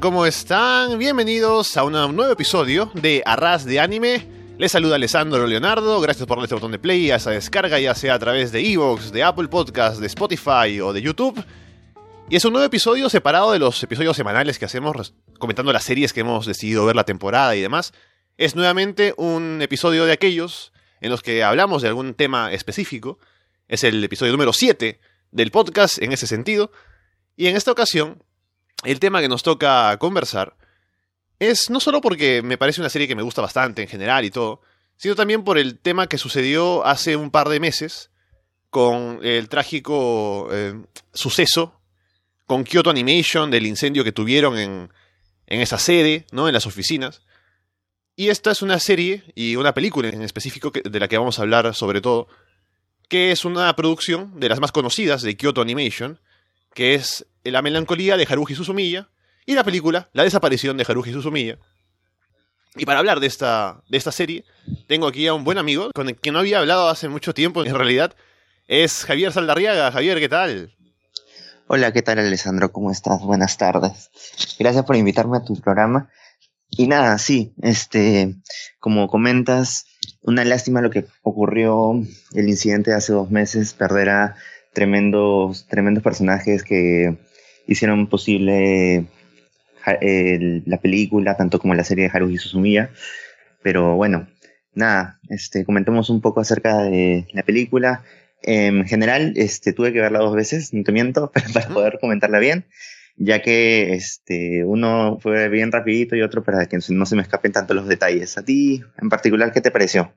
¿cómo están? Bienvenidos a un nuevo episodio de Arras de Anime. Les saluda Alessandro Leonardo, gracias por darle este botón de play a esa descarga, ya sea a través de Evox, de Apple Podcast, de Spotify o de YouTube. Y es un nuevo episodio separado de los episodios semanales que hacemos comentando las series que hemos decidido ver la temporada y demás. Es nuevamente un episodio de aquellos en los que hablamos de algún tema específico. Es el episodio número 7 del podcast en ese sentido. Y en esta ocasión el tema que nos toca conversar es no solo porque me parece una serie que me gusta bastante en general y todo, sino también por el tema que sucedió hace un par de meses con el trágico eh, suceso con Kyoto Animation del incendio que tuvieron en, en esa sede, ¿no? En las oficinas. Y esta es una serie y una película en específico de la que vamos a hablar sobre todo, que es una producción de las más conocidas de Kyoto Animation, que es La melancolía de Haruhi Suzumiya, y la película La desaparición de Haruhi Suzumiya. Y para hablar de esta, de esta serie, tengo aquí a un buen amigo con el que no había hablado hace mucho tiempo, en realidad. Es Javier Saldarriaga. Javier, ¿qué tal? Hola, ¿qué tal Alessandro? ¿Cómo estás? Buenas tardes. Gracias por invitarme a tu programa. Y nada, sí, este, como comentas, una lástima lo que ocurrió el incidente de hace dos meses, perder a tremendos, tremendos personajes que hicieron posible la película, tanto como la serie de Haruhi Suzumiya. Pero bueno, nada, este, comentemos un poco acerca de la película. En general, este, tuve que verla dos veces, no te miento, para poder comentarla bien, ya que este, uno fue bien rapidito y otro para que no se me escapen tanto los detalles. ¿A ti, en particular, qué te pareció?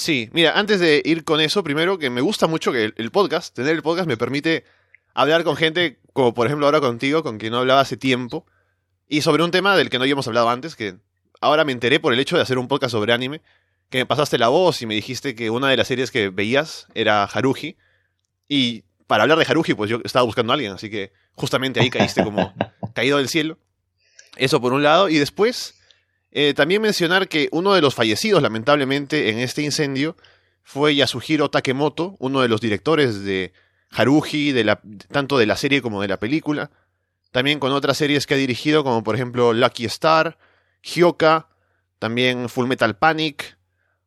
Sí, mira, antes de ir con eso, primero que me gusta mucho que el, podcast, tener el podcast me permite hablar con gente como por ejemplo ahora contigo, con quien no hablaba hace tiempo, y sobre un tema del que no habíamos hablado antes, que ahora me enteré por el hecho de hacer un podcast sobre anime, que me pasaste la voz y me dijiste que una de las series que veías era Haruhi, y para hablar de Haruhi, pues yo estaba buscando a alguien, así que justamente ahí caíste como caído del cielo. Eso por un lado, y después eh, también mencionar que uno de los fallecidos, lamentablemente, en este incendio fue Yasuhiro Takemoto, uno de los directores de Haruhi, de la, tanto de la serie como de la película. También con otras series que ha dirigido, como por ejemplo Lucky Star, Hyoka, también Full Metal Panic,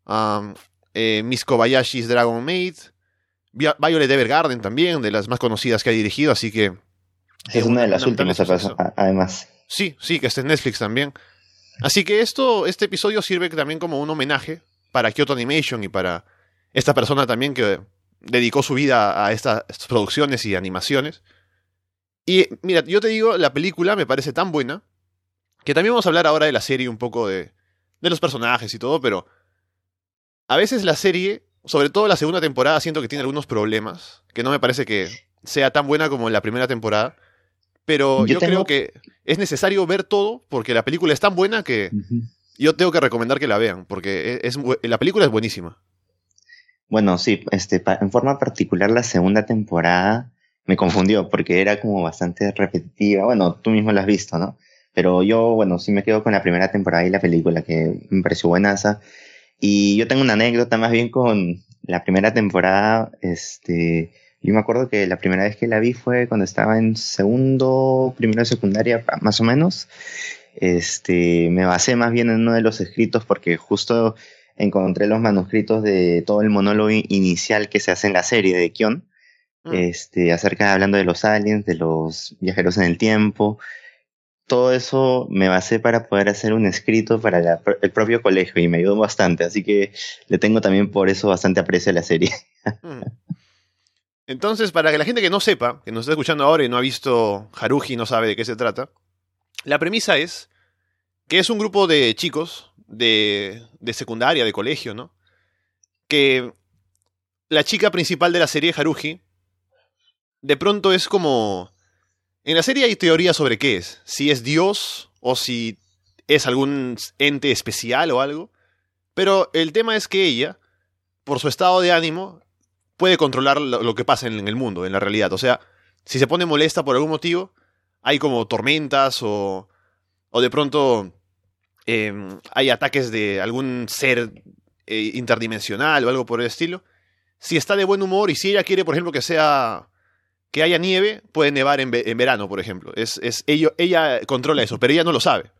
um, eh, Miss Kobayashi's Dragon Maid, Violet Evergarden también, de las más conocidas que ha dirigido, así que... Es una de las últimas, además. Sí, sí, que está en Netflix también. Así que esto, este episodio sirve también como un homenaje para Kyoto Animation y para esta persona también que dedicó su vida a estas, producciones y animaciones. Y mira, yo te digo, la película me parece tan buena que también vamos a hablar ahora de la serie un poco de, de los personajes y todo, pero a veces la serie, sobre todo la segunda temporada, siento que tiene algunos problemas, que no me parece que sea tan buena como la primera temporada. Pero yo, creo que es necesario ver todo porque la película es tan buena que yo tengo que recomendar que la vean porque es, la película es buenísima. Bueno, sí, este, en forma particular la segunda temporada me confundió porque era como bastante repetitiva. Bueno, tú mismo la has visto, ¿no? Pero yo, bueno, sí me quedo con la primera temporada y la película que me pareció buenaza. Y yo tengo una anécdota más bien con la primera temporada, este, yo me acuerdo que la primera vez que la vi fue cuando estaba en segundo, primero de secundaria, más o menos. Este, me basé más bien en uno de los escritos porque justo encontré los manuscritos de todo el monólogo inicial que se hace en la serie de Kion. Mm. Este, acerca hablando de los aliens, de los viajeros en el tiempo. Todo eso me basé para poder hacer un escrito para el propio colegio y me ayudó bastante. Así que le tengo también por eso bastante aprecio a la serie. Mm. Entonces, para que la gente que no sepa, que nos está escuchando ahora y no ha visto Haruji, no sabe de qué se trata, la premisa es que es un grupo de chicos de, de secundaria, de colegio, ¿no? Que la chica principal de la serie, Haruji, de pronto es como... En la serie hay teoría sobre qué es, si es Dios o si es algún ente especial o algo, pero el tema es que ella, por su estado de ánimo, puede controlar lo, que pasa en, el mundo, en la realidad. O sea, si se pone molesta por algún motivo, hay como tormentas o, o de pronto em, hay ataques de algún ser eh, interdimensional o algo por el estilo. Si está de buen humor y si ella quiere, por ejemplo, que sea que haya nieve, puede nevar en, ve- en verano, por ejemplo. Es, es, ella controla eso, pero ella no lo sabe.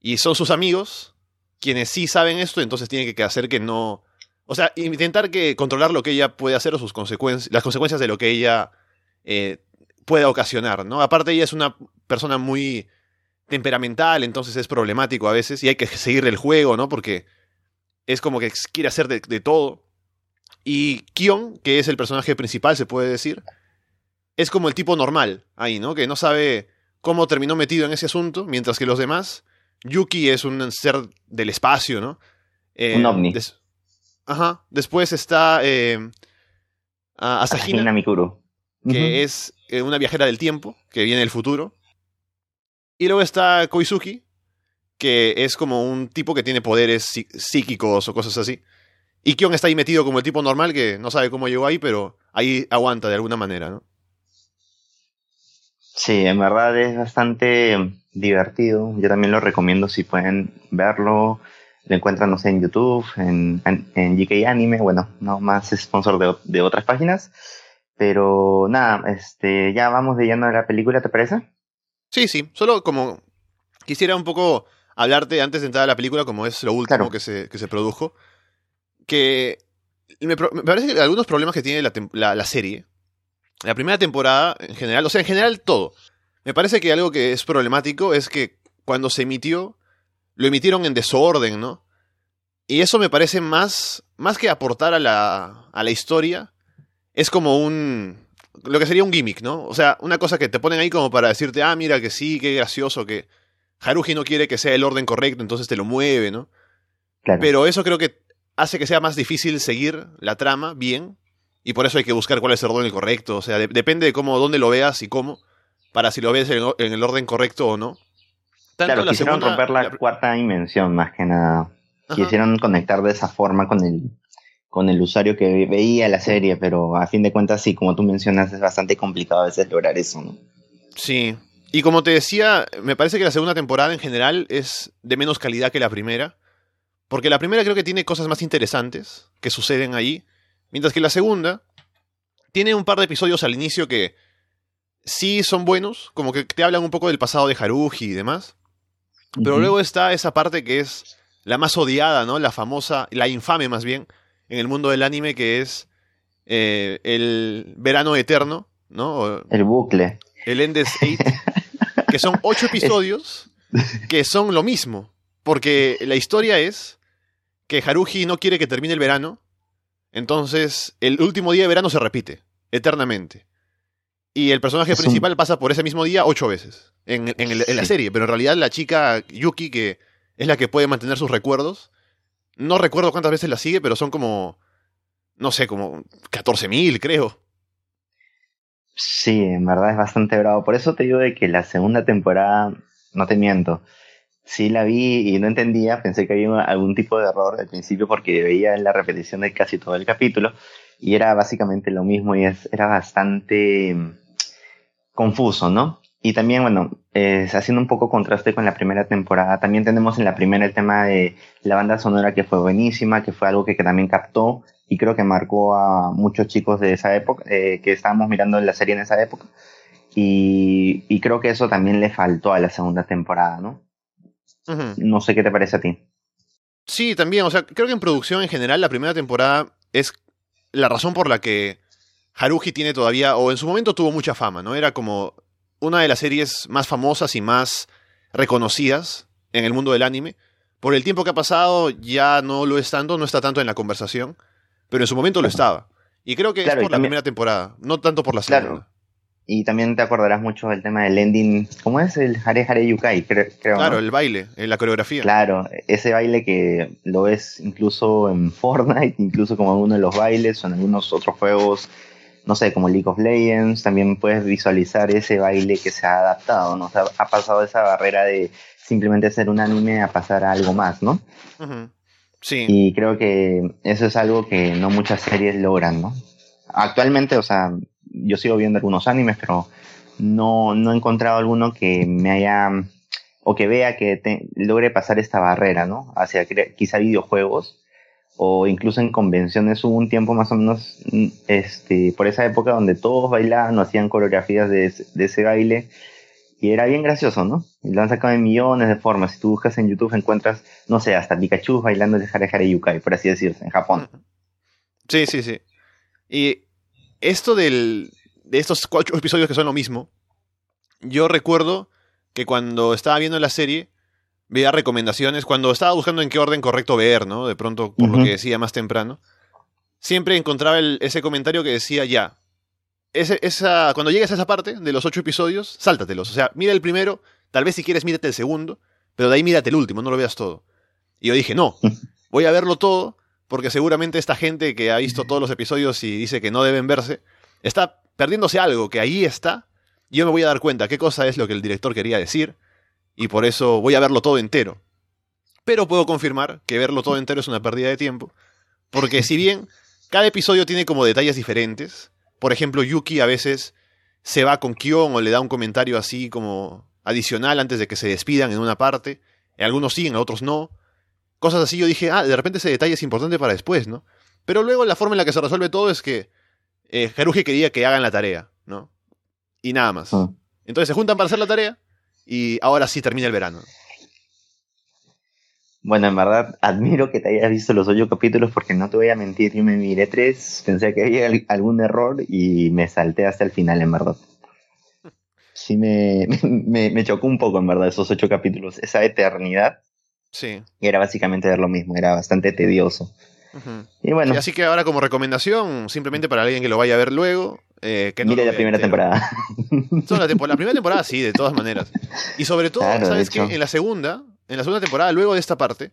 Y son sus amigos quienes sí saben esto, entonces tienen que hacer que no... O sea, intentar que controlar lo que ella puede hacer o sus consecuencias, las consecuencias de lo que ella eh, pueda ocasionar, ¿no? Aparte ella es una persona muy temperamental, entonces es problemático a veces y hay que seguirle el juego, ¿no? Porque es como que quiere hacer de, de todo. Y Kion, que es el personaje principal, se puede decir, es como el tipo normal ahí, ¿no? Que no sabe cómo terminó metido en ese asunto, mientras que los demás, Yuki es un ser del espacio, ¿no? Eh, Un ovni. Ajá. Después está eh, Asahina, Asahina Mikuru. que es eh, una viajera del tiempo, que viene del futuro. Y luego está Koizuki, que es como un tipo que tiene poderes psí- psíquicos o cosas así. Y Kion está ahí metido como el tipo normal que no sabe cómo llegó ahí, pero ahí aguanta de alguna manera, ¿no? Sí, en verdad es bastante divertido. Yo también lo recomiendo si pueden verlo. Lo encuentran, no sé, en YouTube, en, en, en GK Anime. Bueno, no más sponsor de, de otras páginas. Pero nada, este, ya vamos de lleno a la película, ¿te parece? Sí, sí. Solo como quisiera un poco hablarte antes de entrar a la película, como es lo último Claro. que, se, que se produjo. Que me, me parece que algunos problemas que tiene la, la- la serie, la primera temporada en general, o sea, en general todo. Me parece que algo que es problemático es que cuando se emitió, lo emitieron en desorden, ¿no? Y eso me parece más, más que aportar a la, a la historia, es como un, lo que sería un gimmick, ¿no? O sea, una cosa que te ponen ahí como para decirte, ah, mira que sí, qué gracioso, que Haruji no quiere que sea el orden correcto, entonces te lo mueve, ¿no? Claro. Pero eso creo que hace que sea más difícil seguir la trama bien, y por eso hay que buscar cuál es el orden correcto, o sea, de- depende de cómo, dónde lo veas y cómo, para si lo ves en, en el orden correcto o no. Tanto claro, la quisieron segunda- romper la, la- cuarta dimensión más que nada. Ajá. Quisieron conectar de esa forma con el, con el usuario que ve- veía la serie, pero a fin de cuentas, sí, como tú mencionas, es bastante complicado a veces lograr eso, ¿no? Sí. Y como te decía, me parece que la segunda temporada en general es de menos calidad que la primera. Porque la primera creo que tiene cosas más interesantes que suceden ahí. Mientras que la segunda tiene un par de episodios al inicio que sí son buenos, como que te hablan un poco del pasado de Haruji y demás. Pero luego está esa parte que es la más odiada, ¿no? La famosa, la infame más bien, en el mundo del anime, que es eh, el verano eterno, ¿no? O El bucle. el Endless Eight, que son ocho episodios que son lo mismo. Porque la historia es que Haruji no quiere que termine el verano, entonces el último día de verano se repite, eternamente. Y el personaje Es un- principal pasa por ese mismo día ocho veces en, en el- en la serie, pero en realidad la chica Yuki, que es la que puede mantener sus recuerdos, no recuerdo cuántas veces la sigue, pero son como, no sé, como 14.000 creo. Sí, en verdad es bastante bravo. Por eso te digo de que la segunda temporada, no te miento, sí la vi y no entendía, pensé que había algún tipo de error al principio porque veía la repetición de casi todo el capítulo y era básicamente lo mismo y es, era bastante confuso, ¿no? Y también, bueno, eh, haciendo un poco contraste con la primera temporada, también tenemos en la primera el tema de la banda sonora que fue buenísima, que fue algo que, que también captó y creo que marcó a muchos chicos de esa época, eh, que estábamos mirando la serie en esa época. Y, y creo que eso también le faltó a la segunda temporada, ¿no? No sé qué te parece a ti. Sí, también, o sea, creo que en producción en general la primera temporada es la razón por la que Haruji tiene todavía, o en su momento tuvo mucha fama, ¿no? Era como una de las series más famosas y más reconocidas en el mundo del anime. Por el tiempo que ha pasado ya no lo es tanto, no está tanto en la conversación, pero en su momento lo estaba. Y creo que Claro, es por la también- primera temporada, no tanto por la Claro. segunda. Y también te acordarás mucho del tema del ending, ¿cómo es? El Hare Hare Yukai, cre- creo. Claro, ¿no? el baile, la coreografía. Claro, ese baile que lo ves incluso en Fortnite, incluso como en uno de los bailes o en algunos otros juegos, no sé, como League of Legends, también puedes visualizar ese baile que se ha adaptado, ¿no? O sea, ha pasado esa barrera de simplemente ser un anime a pasar a algo más, ¿no? Sí. Y creo que eso es algo que no muchas series logran, ¿no? Actualmente, o sea, yo sigo viendo algunos animes, pero no, no he encontrado alguno que me haya o que vea que te- logre pasar esta barrera, ¿no? Hacia quizá videojuegos o incluso en convenciones hubo un tiempo más o menos mm, este, por esa época donde todos bailaban o hacían coreografías de, ese baile y era bien gracioso, ¿no? Y lo han sacado en millones de formas. Si tú buscas en YouTube encuentras, no sé, hasta Pikachu bailando el Hare Hare Yukai, por así decirse, en Japón. Sí, sí, sí. Y esto del, de estos cuatro episodios que son lo mismo, yo recuerdo que cuando estaba viendo la serie, veía recomendaciones, cuando estaba buscando en qué orden correcto ver, ¿no? De pronto, por lo que decía más temprano, siempre encontraba ese comentario que decía, ya, ese, esa, cuando llegues a esa parte de los ocho episodios, sáltatelos. O sea, mira el primero, tal vez si quieres mírate el segundo, pero de ahí mírate el último, no lo veas todo. Y yo dije, no, voy a verlo todo, porque seguramente esta gente que ha visto todos los episodios y dice que no deben verse, está perdiéndose algo que ahí está. Y yo me voy a dar cuenta qué cosa es lo que el director quería decir, y por eso voy a verlo todo entero. Pero puedo confirmar que verlo todo entero es una pérdida de tiempo, porque si bien cada episodio tiene como detalles diferentes, por ejemplo, Yuki a veces se va con Kion o le da un comentario así como adicional antes de que se despidan en una parte, algunos siguen, otros no, cosas así, yo dije, ah, de repente ese detalle es importante para después, ¿no? Pero luego la forma en la que se resuelve todo es que eh, Haruji quería que hagan la tarea, ¿no? Y nada más. Ah. Entonces se juntan para hacer la tarea y ahora sí termina el verano. Bueno, en verdad admiro que te hayas visto los ocho capítulos porque no te voy a mentir, yo me miré tres, pensé que había algún error y me salté hasta el final, en verdad. Sí me, me, chocó un poco, en verdad, esos ocho capítulos, esa eternidad. Sí. era básicamente ver lo mismo, era bastante tedioso. Y bueno. así que ahora como recomendación, simplemente para alguien que lo vaya a ver luego, eh, que Mire la primera temporada. la, primera temporada sí, de todas maneras. Y sobre todo, ¿sabes qué? En la segunda, en la segunda temporada, luego de esta parte,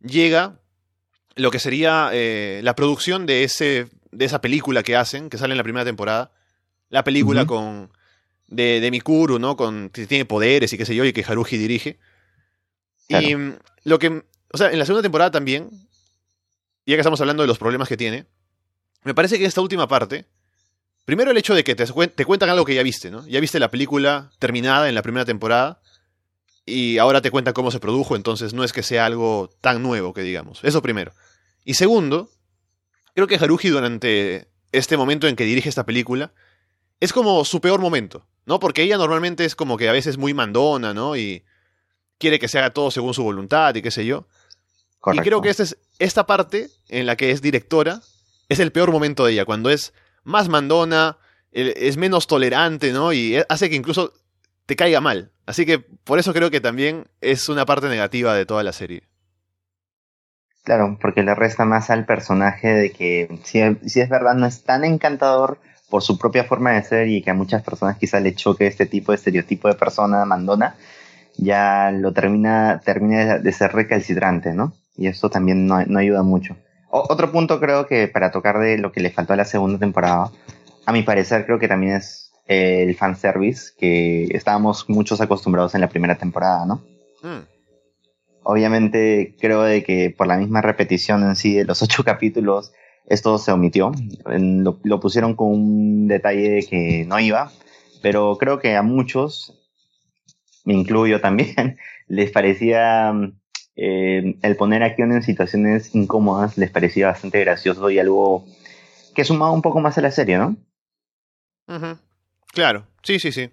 llega lo que sería eh, la producción de, ese, de esa película que hacen, que sale en la primera temporada. La película con de, de Mikuru, ¿no? Con, que tiene poderes y qué sé yo, y que Haruji dirige. Y mm, lo que. O sea, en la segunda temporada también, ya que estamos hablando de los problemas que tiene, me parece que esta última parte. Primero el hecho de que te, te cuentan algo que ya viste, ¿no? Ya viste la película terminada en la primera temporada y ahora te cuentan cómo se produjo, entonces no es que sea algo tan nuevo que digamos. Eso primero. Y segundo, creo que Haruji durante este momento en que dirige esta película es como su peor momento, ¿no? Porque ella normalmente es como que a veces muy mandona, ¿no? Y quiere que se haga todo según su voluntad y qué sé yo. Y creo que esta, es, esta parte en la que es directora es el peor momento de ella, cuando es más mandona, es menos tolerante, ¿no? Y hace que incluso te caiga mal. Así que por eso creo que también es una parte negativa de toda la serie. Claro, porque le resta más al personaje de que, si, es verdad, no es tan encantador por su propia forma de ser y que a muchas personas quizá le choque este tipo de estereotipo de persona mandona, ya lo termina, termina de ser recalcitrante, ¿no? Y eso también no, ayuda mucho. otro punto creo que para tocar de lo que le faltó a la segunda temporada, a mi parecer creo que también es el fanservice que estábamos muchos acostumbrados en la primera temporada, ¿no? Hmm. Obviamente creo de que por la misma repetición en sí de los ocho capítulos, esto se omitió. Lo, pusieron con un detalle que no iba, pero creo que a muchos, me incluyo también, les parecía eh, el poner a Kion en situaciones incómodas, les parecía bastante gracioso y algo que sumaba un poco más a la serie, ¿no? Claro, sí, sí, sí.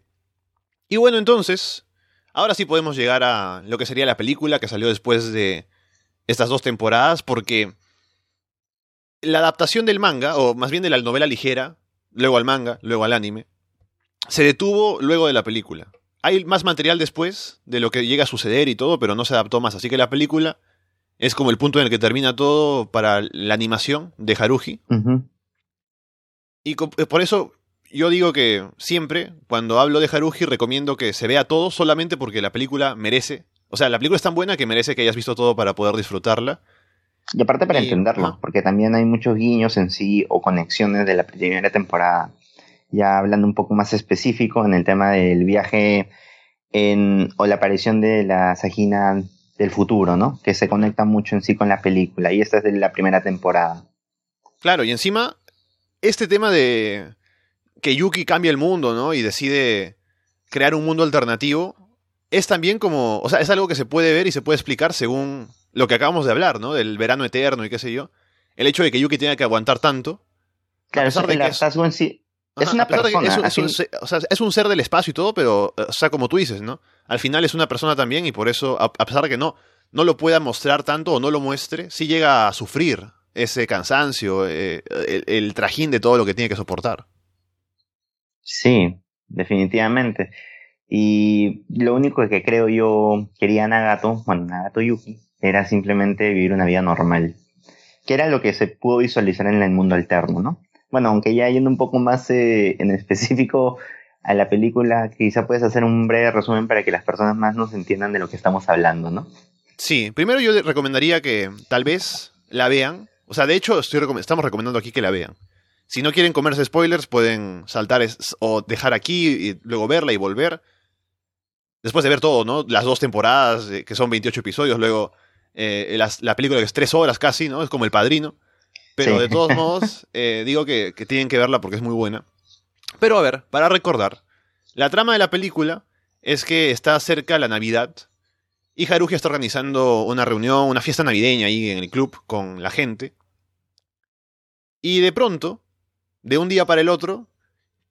Y bueno, entonces, ahora sí podemos llegar a lo que sería la película que salió después de estas dos temporadas, porque la adaptación del manga, o más bien de la novela ligera, luego al manga, luego al anime, se detuvo luego de la película. Hay más material después de lo que llega a suceder y todo, pero no se adaptó más. Así que la película es como el punto en el que termina todo para la animación de Haruji. Y por eso yo digo que siempre, cuando hablo de Haruji, recomiendo que se vea todo solamente porque la película merece. O sea, la película es tan buena que merece que hayas visto todo para poder disfrutarla. Y aparte para entenderlo, porque también hay muchos guiños en sí o conexiones de la primera temporada. Ya hablando un poco más específico en el tema del viaje en, o la aparición de la Sagina del futuro, ¿no? Que se conecta mucho en sí con la película. Y esta es de la primera temporada. Claro, y encima, este tema de que Yuki cambia el mundo, ¿no? Y decide crear un mundo alternativo, es también como, o sea, es algo que se puede ver y se puede explicar según lo que acabamos de hablar, ¿no? Del verano eterno y qué sé yo. el hecho de que Yuki tenga que aguantar tanto. Claro, pesar eso, de el que es- en sí es una persona. es, un- es o sea, es un ser del espacio y todo, pero, o sea, como tú dices, ¿no? Al final es una persona también y por eso, a, a pesar de que no, no lo pueda mostrar tanto o no lo muestre, sí llega a sufrir ese cansancio, eh, el, el trajín de todo lo que tiene que soportar. Sí, definitivamente. Y lo único que creo yo quería Nagato, bueno, Nagato Yuki, era simplemente vivir una vida normal. Que era lo que se pudo visualizar en el mundo alterno, ¿no? Bueno, aunque ya yendo un poco más eh, en específico a la película, quizá puedes hacer un breve resumen para que las personas más nos entiendan de lo que estamos hablando, ¿no? Sí, primero yo recomendaría que tal vez la vean. O sea, de hecho, estoy recom- estamos recomendando aquí que la vean. Si no quieren comerse spoilers, pueden saltar o dejar aquí y luego verla y volver. Después de ver todo, ¿no? Las dos temporadas, eh, que son 28 episodios, luego eh, las- la película que es tres horas casi, ¿no? Es como El Padrino. Pero Sí. de todos modos, eh, digo que, que tienen que verla porque es muy buena. Pero a ver, para recordar, la trama de la película es que está cerca la Navidad y Haruhi está organizando una reunión, una fiesta navideña ahí en el club con la gente. Y de pronto, de un día para el otro,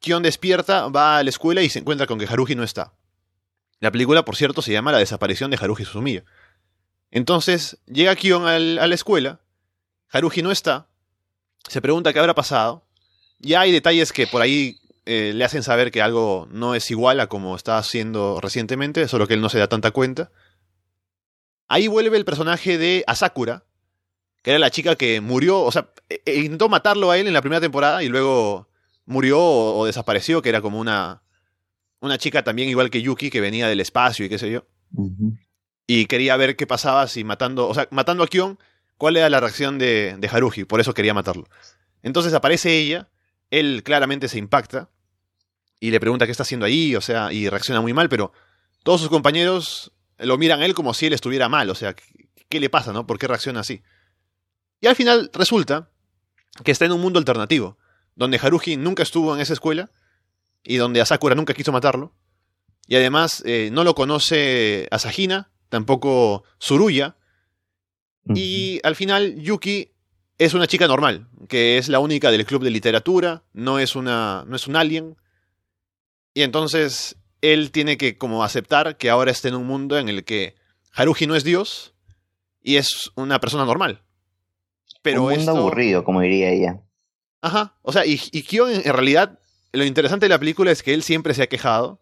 Kion despierta, va a la escuela y se encuentra con que Haruhi no está. La película, por cierto, se llama La desaparición de Haruhi Suzumiya. Entonces, llega Kion al- a la escuela, Haruhi no está, se pregunta qué habrá pasado, ya hay detalles que por ahí eh, le hacen saber que algo no es igual a como está haciendo recientemente, solo que él no se da tanta cuenta. Ahí vuelve el personaje de Asakura, que era la chica que murió, o sea, e- e intentó matarlo a él en la primera temporada y luego murió o, o desapareció, que era como una, una chica también igual que Yuki, que venía del espacio y qué sé yo. Y quería ver qué pasaba si matando, o sea, matando a Kion, cuál era la reacción de, de Haruhi, por eso quería matarlo. Entonces aparece ella, él claramente se impacta y le pregunta qué está haciendo ahí, o sea, y reacciona muy mal, pero todos sus compañeros lo miran a él como si él estuviera mal, o sea, ¿qué, le pasa, no? ¿Por qué reacciona así? Y al final resulta que está en un mundo alternativo, donde Haruhi nunca estuvo en esa escuela y donde Asakura nunca quiso matarlo. Y además eh, no lo conoce Asahina, tampoco Y al final Yuki es una chica normal, que es la única del club de literatura, no es una no es un alien. Y entonces él tiene que como aceptar que ahora está en un mundo en el que Haruhi no es Dios y es una persona normal. Pero un mundo esto- aburrido, como diría ella. Ajá. O sea, y, y Kion en, en realidad, lo interesante de la película es que él siempre se ha quejado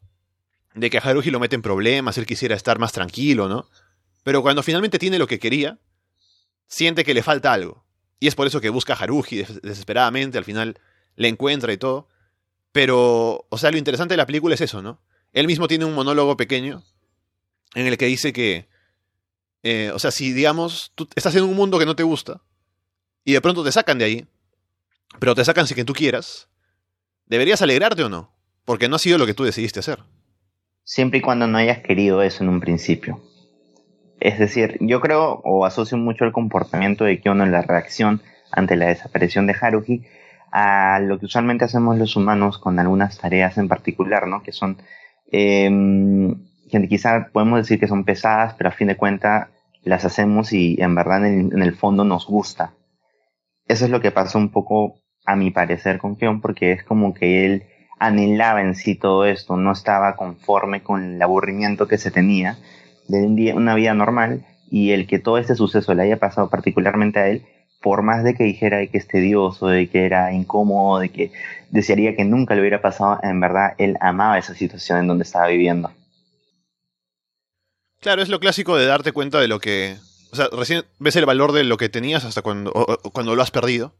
de que a Haruhi lo mete en problemas, él quisiera estar más tranquilo, ¿no? Pero cuando finalmente tiene lo que quería, siente que le falta algo. Y es por eso que busca a Haruhi des- desesperadamente, al final le encuentra y todo. Pero, o sea, lo interesante de la película es eso, ¿no? Él mismo tiene un monólogo pequeño en el que dice que, eh, o sea, si digamos, tú estás en un mundo que no te gusta y de pronto te sacan de ahí, pero te sacan sin que tú quieras, ¿deberías alegrarte o no? Porque no ha sido lo que tú decidiste hacer. siempre y cuando no hayas querido eso en un principio. Es decir, yo creo o asocio mucho el comportamiento de Kyono en la reacción ante la desaparición de Haruhi a lo que usualmente hacemos los humanos con algunas tareas en particular, ¿no? Que son, eh, que quizá podemos decir que son pesadas, pero a fin de cuentas las hacemos y en verdad en, el fondo nos gusta. Eso es lo que pasó un poco, a mi parecer, con Kion, porque es como que él anhelaba en sí todo esto, no estaba conforme con el aburrimiento que se tenía de un día, una vida normal y el que todo este suceso le haya pasado particularmente a él, por más de que dijera de que es tedioso, de que era incómodo, de que desearía que nunca le hubiera pasado, en verdad él amaba esa situación en donde estaba viviendo. Claro, es lo clásico de darte cuenta de lo que... O sea, recién ves el valor de lo que tenías hasta cuando, cuando lo has perdido.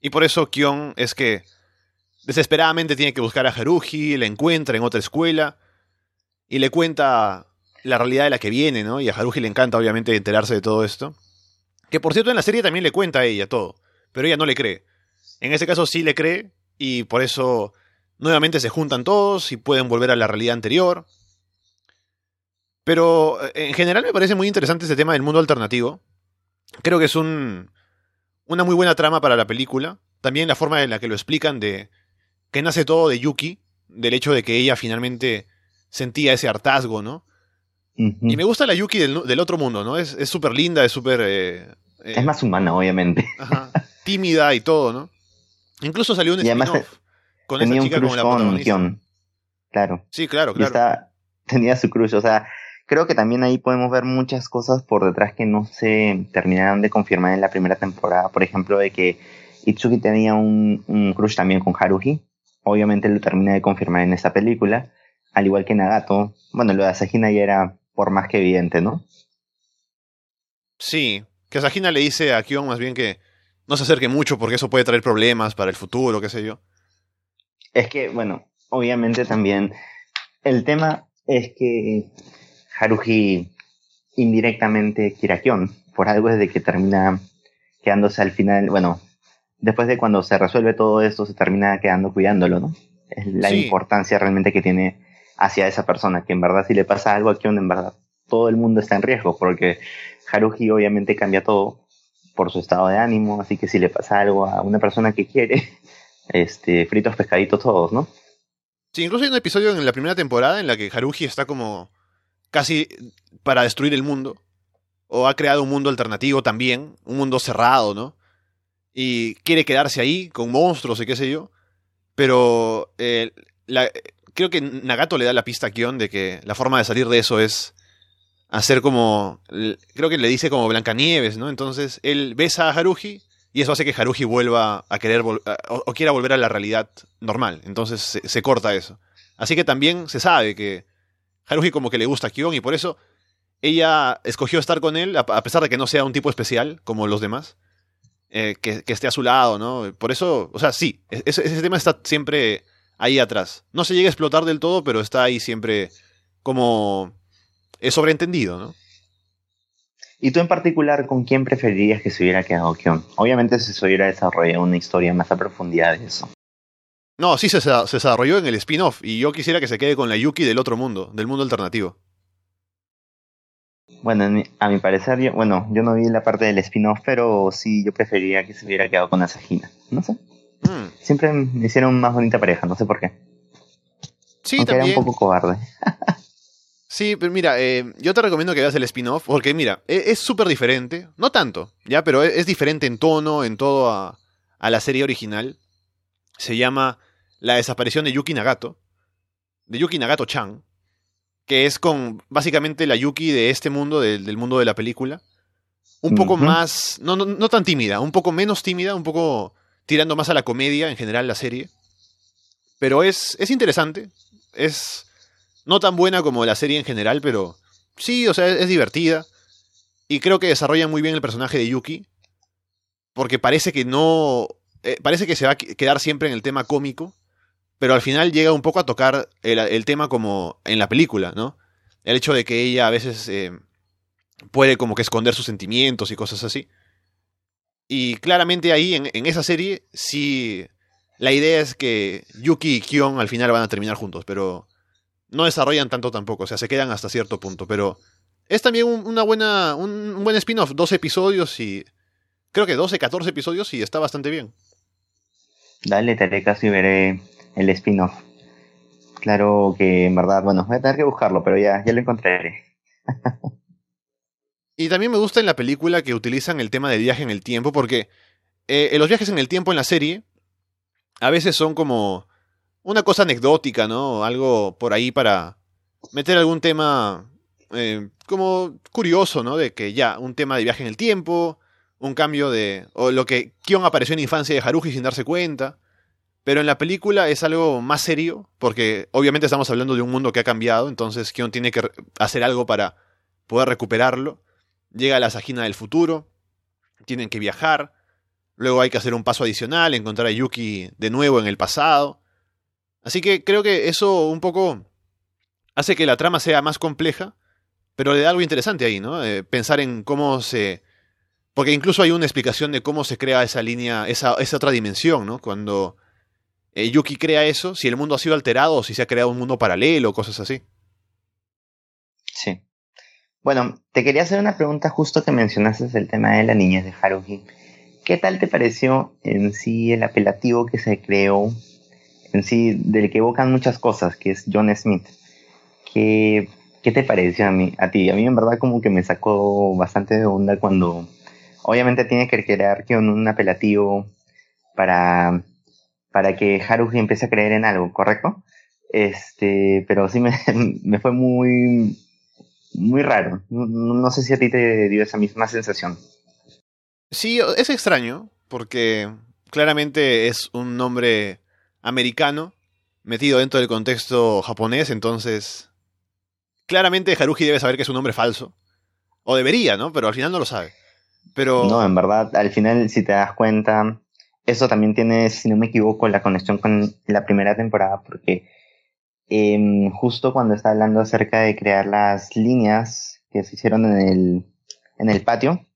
Y por eso Kion es que desesperadamente tiene que buscar a Haruhi, la encuentra en otra escuela y le cuenta la realidad de la que viene, ¿no? Y a Haruhi le encanta obviamente enterarse de todo esto. Que por cierto en la serie también le cuenta a ella todo, pero ella no le cree. En este caso sí le cree y por eso nuevamente se juntan todos y pueden volver a la realidad anterior. Pero eh, en general me parece muy interesante este tema del mundo alternativo. Creo que es un, una muy buena trama para la película. También la forma en la que lo explican de que nace todo de Yuki, del hecho de que ella finalmente sentía ese hartazgo, ¿no? Y me gusta la Yuki del, del otro mundo, ¿no? Es súper linda, es súper... eh, eh, Es más humana, obviamente. Ajá. tímida y todo, ¿no? Incluso salió un spin-off con esa chica como la protagonista. Claro. Sí, claro, claro. tenía su crush, o sea, creo que también ahí podemos ver muchas cosas por detrás que no se terminaron de confirmar en la primera temporada. Por ejemplo, de que Itsuki tenía un, un crush también con Haruhi. Obviamente lo termina de confirmar en esta película. Al igual que Nagato. Bueno, lo de Asahina ya era por más que evidente, ¿no? Sí, que Asahina le dice a Kion más bien que no se acerque mucho porque eso puede traer problemas para el futuro, qué sé yo. Es que, bueno, obviamente también el tema es que Haruhi indirectamente quiere a Kion, por algo desde que termina quedándose al final, bueno, después de cuando se resuelve todo esto, se termina quedando cuidándolo, ¿no? Es la importancia realmente que tiene hacia esa persona, que en verdad si le pasa algo a Kion, en verdad todo el mundo está en riesgo, porque Haruhi obviamente cambia todo por su estado de ánimo, así que si le pasa algo a una persona que quiere, este, fritos pescaditos todos, ¿no? Sí, incluso hay un episodio en la primera temporada en la que Haruhi está como casi para destruir el mundo, o ha creado un mundo alternativo también, un mundo cerrado, ¿no? Y quiere quedarse ahí con monstruos y qué sé yo, pero eh, la, creo que Nagato le da la pista a Kion de que la forma de salir de eso es hacer como. Creo que le dice como Blancanieves, ¿no? Entonces él besa a Haruhi y eso hace que Haruhi vuelva a querer o, quiera volver a la realidad normal. Entonces se, corta eso. Así que también se sabe que Haruhi como que le gusta a Kion y por eso ella escogió estar con él, a pesar de que no sea un tipo especial como los demás. Eh, que, esté a su lado, ¿no? Por eso, o sea, sí, ese tema está siempre ahí atrás. No se llega a explotar del todo, pero está ahí siempre como es sobreentendido, ¿no? ¿Y tú en particular con quién preferirías que se hubiera quedado Kion? Obviamente si se hubiera desarrollado una historia más a profundidad de eso. No, sí se, se desarrolló en el spin-off y yo quisiera que se quede con la Yuki del otro mundo, del mundo alternativo. Bueno, a mi parecer, yo, bueno, yo no vi la parte del spin-off, pero sí yo preferiría que se hubiera quedado con Asahina. No sé. Mm. Siempre me hicieron más bonita pareja, no sé por qué. Sí, también. era un poco cobarde. sí, pero mira, eh, yo te recomiendo que veas el spin-off, porque mira, e, es súper diferente. No tanto, ya, pero es, diferente en tono, en todo a, a la serie original. Se llama La desaparición de Yuki Nagato. De Yuki Nagato-chan. Que es con básicamente la Yuki de este mundo, del mundo de la película. Un poco más. No, no, no tan tímida, un poco menos tímida, un poco tirando más a la comedia en general la serie. Pero es, es interesante. Es no tan buena como la serie en general, pero sí, o sea, es, divertida. Y creo que desarrolla muy bien el personaje de Yuki. Porque parece que no. Eh, parece que se va a quedar siempre en el tema cómico. Pero al final llega un poco a tocar el, tema como en la película, ¿no? El hecho de que ella a veces eh, puede como que esconder sus sentimientos y cosas así. Y claramente ahí, en, esa serie, sí. La idea es que Yuki y Kion al final van a terminar juntos, pero no desarrollan tanto tampoco, o sea, se quedan hasta cierto punto. Pero es también una buena, un, buen spin-off, 12 episodios y. Creo que 12, 14 episodios y está bastante bien. Dale, te haré casi veré el spin-off. Claro que en verdad, bueno, voy a tener que buscarlo, pero ya, ya lo encontraré. Y también me gusta en la película que utilizan el tema del viaje en el tiempo, porque eh, los viajes en el tiempo en la serie a veces son como una cosa anecdótica, ¿no? Algo por ahí para meter algún tema eh, como curioso, ¿no? De que ya, un tema de viaje en el tiempo, un cambio de... o lo que Kion apareció en infancia de Haruhi sin darse cuenta. Pero en la película es algo más serio, porque obviamente estamos hablando de un mundo que ha cambiado, entonces Kion tiene que hacer algo para poder recuperarlo. Llega la Sagina del futuro, tienen que viajar, luego hay que hacer un paso adicional, encontrar a Yuki de nuevo en el pasado. Así que creo que eso un poco hace que la trama sea más compleja, pero le da algo interesante ahí, ¿no? Eh, pensar en cómo se... Porque incluso hay una explicación de cómo se crea esa línea, esa, esa otra dimensión, ¿no? Cuando eh, Yuki crea eso, si el mundo ha sido alterado o si se ha creado un mundo paralelo, cosas así. Sí. Bueno, te quería hacer una pregunta justo que mencionaste el tema de la niñez de Haruhi. ¿Qué tal te pareció en sí el apelativo que se creó, en sí, del que evocan muchas cosas, que es John Smith? ¿Qué, qué te pareció a, mí, a ti? A mí en verdad como que me sacó bastante de onda cuando, obviamente tiene que crear que un, apelativo para, para que Haruhi empiece a creer en algo, ¿correcto? Este, pero sí me, me fue muy, muy raro. No, no, sé si a ti te dio esa misma sensación. Sí, es extraño, porque claramente es un nombre americano metido dentro del contexto japonés, entonces claramente Haruhi debe saber que es un nombre falso. O debería, ¿no? Pero al final no lo sabe. Pero... No, en verdad, al final, si te das cuenta, eso también tiene, si no me equivoco, la conexión con la primera temporada, porque em, justo cuando está hablando acerca de crear las líneas que se hicieron en el, en el patio,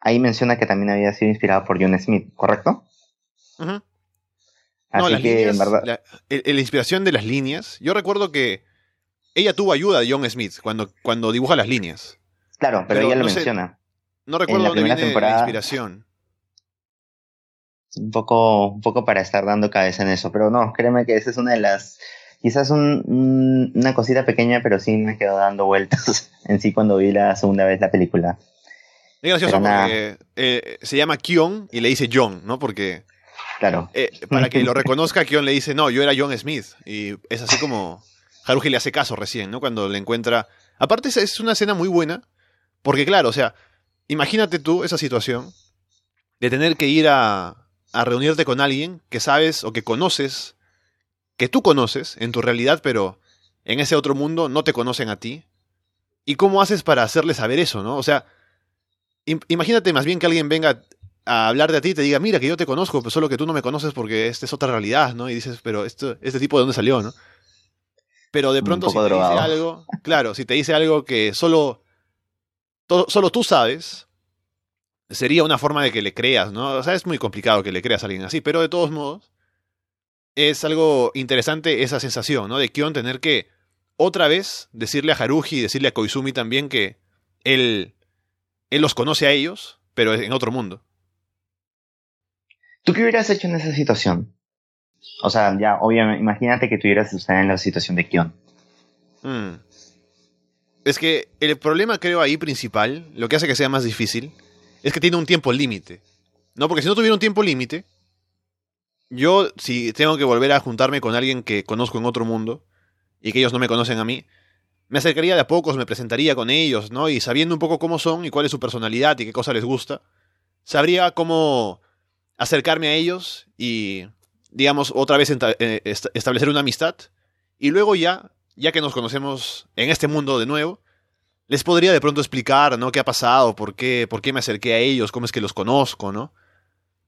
ahí menciona que también había sido inspirado por John Smith, ¿correcto? Así que, en verdad. La, la, inspiración de las líneas. Yo recuerdo que ella tuvo ayuda de John Smith cuando, cuando dibuja las líneas. Claro, pero, ella lo menciona. no recuerdo dónde viene la inspiración. Un poco, un poco para estar dando cabeza en eso, pero no, créeme que esa es una de las. Quizás un, una cosita pequeña, pero sí me quedó dando vueltas en sí cuando vi la segunda vez la película. Es gracioso porque eh, se llama Kion y le dice John, ¿no? Porque. Claro. Eh, para que lo reconozca, Kion le dice, no, yo era John Smith. Y es así como. Haruhi le hace caso recién, ¿no? Cuando le encuentra. Aparte, es una escena muy buena. Porque, claro, o sea, imagínate tú esa situación de tener que ir a, a reunirte con alguien que sabes o que conoces, que tú conoces en tu realidad, pero en ese otro mundo no te conocen a ti. ¿Y cómo haces para hacerle saber eso, no? O sea, imagínate más bien que alguien venga a hablar de ti y te diga, mira, que yo te conozco, pero solo que tú no me conoces porque esta es otra realidad, ¿no? Y dices, pero esto, este tipo de dónde salió, ¿no? Pero de pronto si te dice algo, claro, si te dice algo que solo, solo tú sabes, sería una forma de que le creas, ¿no? O sea, es muy complicado que le creas a alguien así, pero de todos modos, es algo interesante esa sensación, ¿no? De Kion tener que otra vez decirle a Haruji y decirle a Koizumi también que él él los conoce a ellos, pero en otro mundo. ¿Tú qué hubieras hecho en esa situación? O sea, ya, obviamente, imagínate que tuvieras que estar en la situación de Kion. Hmm. Es que el problema, creo, ahí principal, lo que hace que sea más difícil, es que tiene un tiempo límite. ¿No? Porque si no tuviera un tiempo límite, yo, si tengo que volver a juntarme con alguien que conozco en otro mundo y que ellos no me conocen a mí, me acercaría de a pocos, me presentaría con ellos, ¿no? Y sabiendo un poco cómo son y cuál es su personalidad y qué cosa les gusta, sabría cómo acercarme a ellos y, digamos, otra vez eh, establecer una amistad. Y luego ya, ya que nos conocemos en este mundo de nuevo, les podría de pronto explicar, ¿no? ¿Qué ha pasado? ¿Por qué? ¿Por qué me acerqué a ellos? ¿Cómo es que los conozco, ¿no?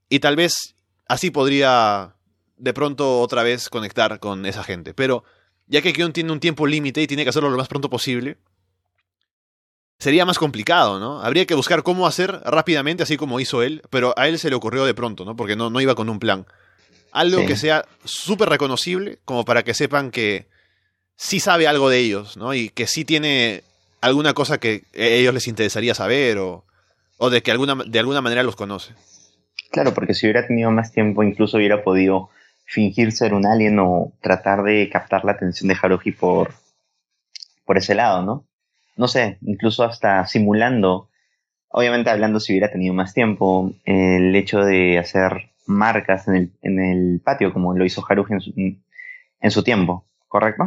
Y tal vez así podría de pronto otra vez conectar con esa gente. Pero ya que Kion tiene un tiempo límite y tiene que hacerlo lo más pronto posible, sería más complicado, ¿no? Habría que buscar cómo hacer rápidamente, así como hizo él, pero a él se le ocurrió de pronto, ¿no? Porque no, no iba con un plan. Algo que sea súper reconocible, como para que sepan que sí sabe algo de ellos, ¿no? Y que sí tiene alguna cosa que a ellos les interesaría saber o, o de que alguna, de alguna manera los conoce. Claro, porque si hubiera tenido más tiempo, incluso hubiera podido fingir ser un alien o tratar de captar la atención de Haruhi por, por ese lado, ¿no? No sé, incluso hasta simulando, obviamente hablando si hubiera tenido más tiempo, el hecho de hacer marcas en el, en el patio, como lo hizo Haruhi en su, en su tiempo, ¿correcto?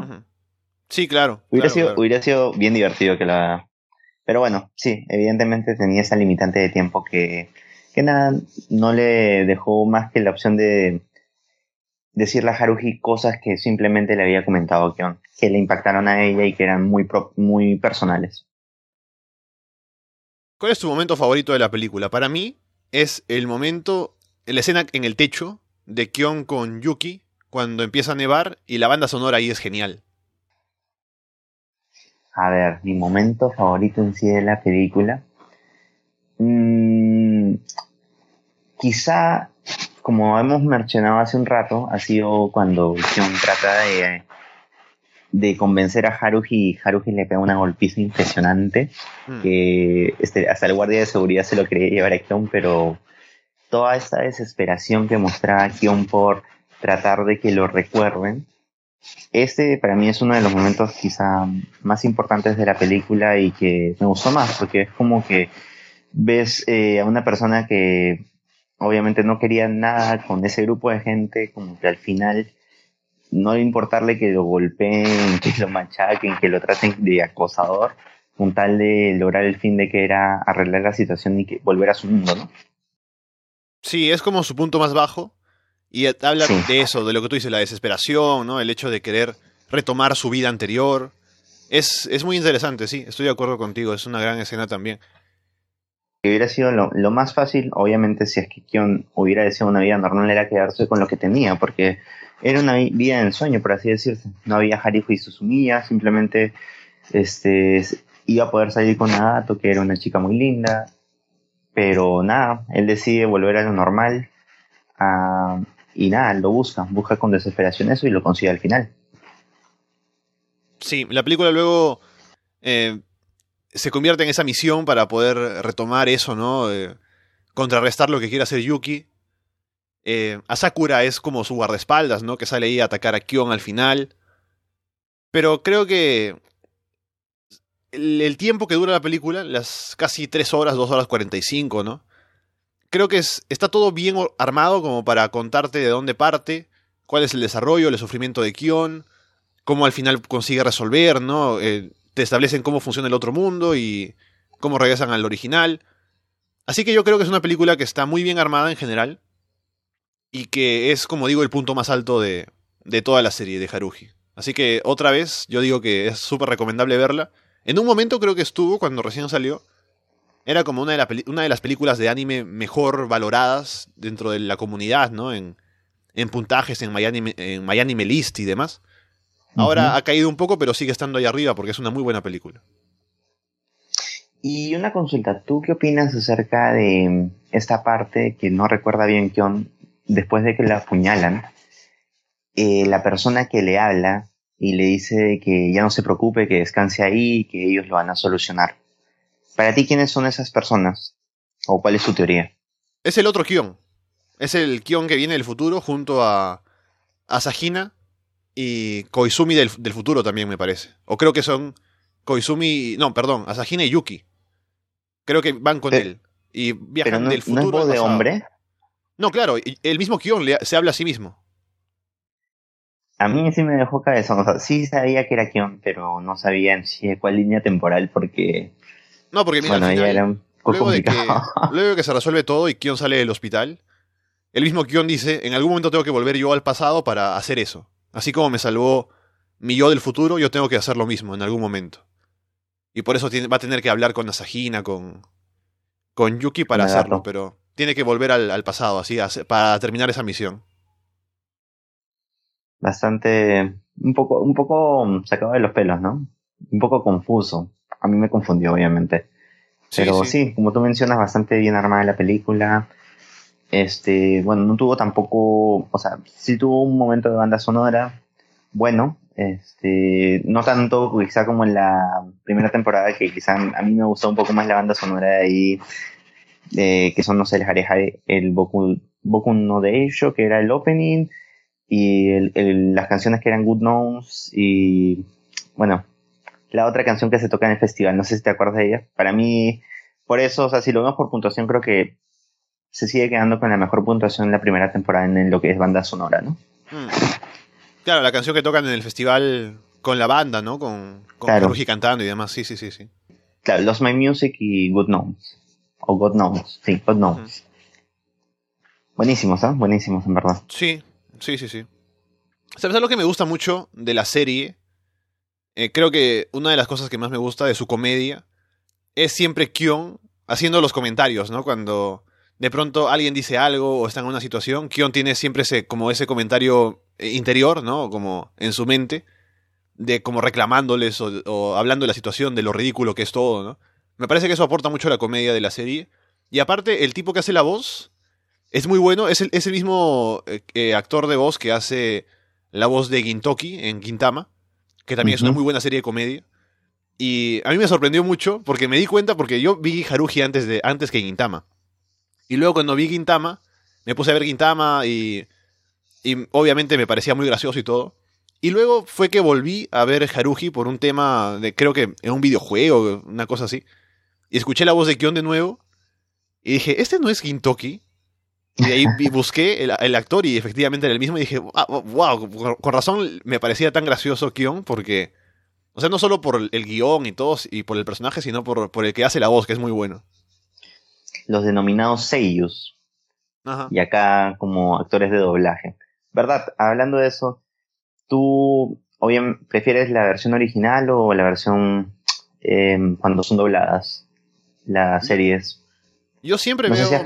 Sí, claro. Hubiera, sido, hubiera sido bien divertido que la... Pero bueno, sí, evidentemente tenía esa limitante de tiempo que, que nada, no le dejó más que la opción de decirle a Haruhi cosas que simplemente le había comentado que, que le impactaron a ella y que eran muy, muy personales. ¿Cuál es tu momento favorito de la película? Para mí es el momento, la escena en el techo de Kion con Yuki cuando empieza a nevar y la banda sonora ahí es genial. A ver, mi momento favorito en sí de la película. Mm, quizá como hemos mencionado hace un rato, ha sido cuando Kion trata de, de convencer a Haruhi y Haruhi le pega una golpiza impresionante hmm. que este, hasta el guardia de seguridad se lo quería llevar a Kion, pero toda esta desesperación que mostraba Kion por tratar de que lo recuerden, este para mí es uno de los momentos quizá más importantes de la película y que me gustó más porque es como que ves eh, a una persona que obviamente no quería nada con ese grupo de gente, como que al final no importarle que lo golpeen, que lo machaquen, que lo traten de acosador, con tal de lograr el fin de que era arreglar la situación y que volver a su mundo, ¿no? Sí, es como su punto más bajo. Y habla de eso, de lo que tú dices, la desesperación, ¿no? El hecho de querer retomar su vida anterior. Es, es muy interesante, sí, estoy de acuerdo contigo, es una gran escena también. Hubiera sido lo, más fácil, obviamente, si es que Kion hubiera deseado una vida normal, era quedarse con lo que tenía, porque era una vida de ensueño, por así decirse. No había Harifu y Susumiya, simplemente este, iba a poder salir con Nagato, que era una chica muy linda, pero nada, él decide volver a lo normal y nada, lo busca, busca con desesperación eso y lo consigue al final. Sí, la película luego eh, se convierte en esa misión para poder retomar eso, ¿no? Eh, contrarrestar lo que quiere hacer Yuki. Eh, Asakura es como su guardaespaldas, ¿no? Que sale ahí a atacar a Kion al final. Pero creo que el, tiempo que dura la película, las casi 3 horas, 2 horas 45, ¿no? Creo que es, está todo bien armado como para contarte de dónde parte, cuál es el desarrollo, el sufrimiento de Kion, cómo al final consigue resolver, ¿no? Eh, te establecen cómo funciona el otro mundo y cómo regresan al original. Así que yo creo que es una película que está muy bien armada en general y que es, como digo, el punto más alto de, de toda la serie de Haruji. Así que otra vez, yo digo que es súper recomendable verla. En un momento creo que estuvo, cuando recién salió, era como una de, las películas de anime mejor valoradas dentro de la comunidad, ¿no? En, en puntajes, en MyAnime, en MyAnime List y demás. Ahora ha caído un poco, pero sigue estando ahí arriba porque es una muy buena película. Y una consulta, ¿tú qué opinas acerca de esta parte que no recuerda bien Kion después de que la apuñalan? Eh, la persona que le habla y le dice que ya no se preocupe, que descanse ahí, que ellos lo van a solucionar. Para ti, ¿quiénes son esas personas? ¿O cuál es tu teoría? Es el otro Kion. Es el Kion que viene del futuro junto a, a Sajina y Koizumi del, futuro también, me parece. O creo que son Koizumi. No, perdón, Asahina y Yuki. Creo que van con él. Y viajan del futuro. ¿no de hombre? No, claro, el mismo Kion se habla a sí mismo. A mí sí me dejó cabezón. O sea, sí sabía que era Kion, pero no sabía en sí cuál línea temporal porque. No, porque mira, bueno, era un poco luego, de que, luego de que se resuelve todo y Kion sale del hospital, el mismo Kion dice: En algún momento tengo que volver yo al pasado para hacer eso. Así como me salvó mi yo del futuro, yo tengo que hacer lo mismo en algún momento. Y por eso va a tener que hablar con Asahina, con, con Yuki para hacerlo, pero tiene que volver al, pasado, así, para terminar esa misión. Bastante, un poco, un poco sacado de los pelos, ¿no? Un poco confuso. A mí me confundió, obviamente. Pero sí, como tú mencionas, bastante bien armada la película. Este, bueno, no tuvo tampoco, o sea, sí tuvo un momento de banda sonora bueno, este, no tanto quizá como en la primera temporada, que quizá a mí me gustó un poco más la banda sonora de ahí, eh, que son, no sé, el el Boku, no de ello, que era el opening, y el, las canciones que eran Good Knowns, y bueno, la otra canción que se toca en el festival, no sé si te acuerdas de ella, para mí, por eso, o sea, si lo vemos por puntuación, creo que se sigue quedando con la mejor puntuación en la primera temporada en lo que es banda sonora, ¿no? Hmm. Claro, la canción que tocan en el festival con la banda, ¿no? Con, con cantando y demás, sí, sí, sí, sí. Claro, Lost My Music y Good Knowns. O God Knows, sí, God Knows. Buenísimos, ¿eh? Buenísimos, en verdad. Sí, sí, sí, sí. ¿Sabes algo que me gusta mucho de la serie? Eh, creo que una de las cosas que más me gusta de su comedia es siempre Kion haciendo los comentarios, ¿no? Cuando de pronto alguien dice algo o está en una situación, Kion tiene siempre ese, como ese comentario eh, interior, ¿no? Como en su mente, de como reclamándoles o, hablando de la situación, de lo ridículo que es todo, ¿no? Me parece que eso aporta mucho a la comedia de la serie. Y aparte, el tipo que hace la voz es muy bueno, es el, mismo eh, eh, actor de voz que hace la voz de Gintoki en Gintama, que también es una muy buena serie de comedia. Y a mí me sorprendió mucho porque me di cuenta porque yo vi Haruji antes, de, antes que Gintama. Y luego cuando vi Gintama, me puse a ver Gintama y, y obviamente me parecía muy gracioso y todo. Y luego fue que volví a ver Haruji por un tema de, creo que en un videojuego, una cosa así. Y escuché la voz de Kion de nuevo. Y dije, ¿este no es Gintoki? Y de ahí busqué el, actor y efectivamente era el mismo y dije, wow, con razón me parecía tan gracioso Kion porque, o sea, no solo por el guion y todo y por el personaje, sino por, por el que hace la voz, que es muy bueno. Los denominados seiyus. Y acá como actores de doblaje. ¿Verdad? Hablando de eso, ¿tú o bien prefieres la versión original o la versión em, cuando son dobladas las series? Yo siempre veo...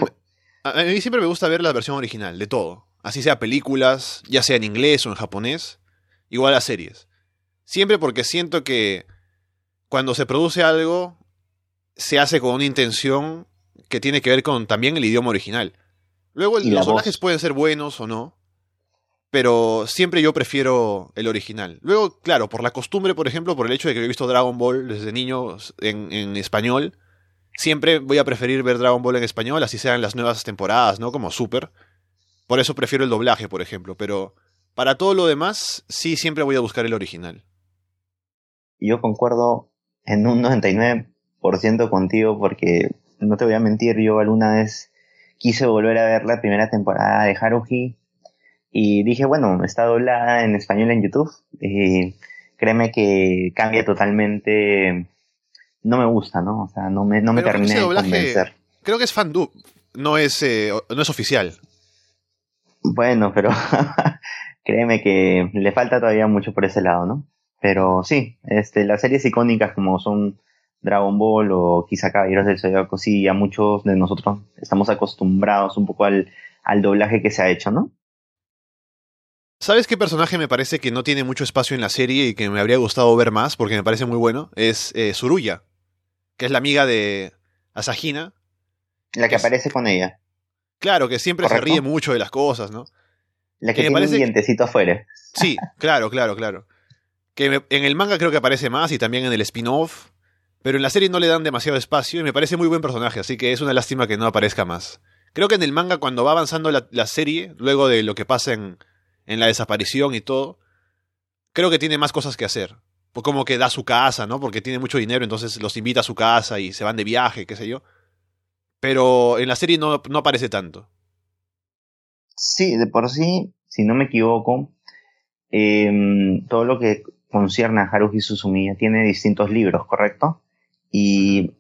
a mí siempre me gusta ver la versión original, de todo. Así sea películas, ya sea en inglés o en japonés, igual las series. Siempre porque siento que cuando se produce algo, se hace con una intención que tiene que ver con también el idioma original. Luego los doblajes pueden ser buenos o no, pero siempre yo prefiero el original. Luego, claro, por la costumbre, por ejemplo, por el hecho de que he visto Dragon Ball desde niño en, español, siempre voy a preferir ver Dragon Ball en español, así sean las nuevas temporadas, ¿no? Como Super. Por eso prefiero el doblaje, por ejemplo, pero para todo lo demás, sí, siempre voy a buscar el original. Yo concuerdo en un 99% contigo porque, no te voy a mentir, yo alguna vez quise volver a ver la primera temporada de Haruhi y dije, bueno, está doblada en español en YouTube. Y créeme que cambia totalmente. No me gusta, ¿no? O sea, no me, no me termina de convencer. Creo que es fandub, no es, eh, no es oficial. Bueno, pero créeme que le falta todavía mucho por ese lado, ¿no? Pero sí, este, las series icónicas como son Dragon Ball o quizá Caballeros del Zodiaco, sí, ya muchos de nosotros estamos acostumbrados un poco al, al doblaje que se ha hecho, ¿no? ¿Sabes qué personaje me parece que no tiene mucho espacio en la serie y que me habría gustado ver más porque me parece muy bueno? Es eh, Suruya, que es la amiga de Asahina. La que aparece con ella. Claro, que siempre se ríe mucho de las cosas, ¿no? La que, tiene un dientecito afuera. Sí, claro, claro, claro. Que en el manga creo que aparece más y también en el spin-off, pero en la serie no le dan demasiado espacio y me parece muy buen personaje, así que es una lástima que no aparezca más. Creo que en el manga cuando va avanzando la serie, luego de lo que pasa en, en la desaparición y todo, creo que tiene más cosas que hacer. Pues como que da su casa, ¿no? Porque tiene mucho dinero, entonces los invita a su casa y se van de viaje, qué sé yo. Pero en la serie no, no aparece tanto. Sí, de por sí, si no me equivoco, em, todo lo que concierne a Haruhi Suzumiya tiene distintos libros, ¿correcto? Y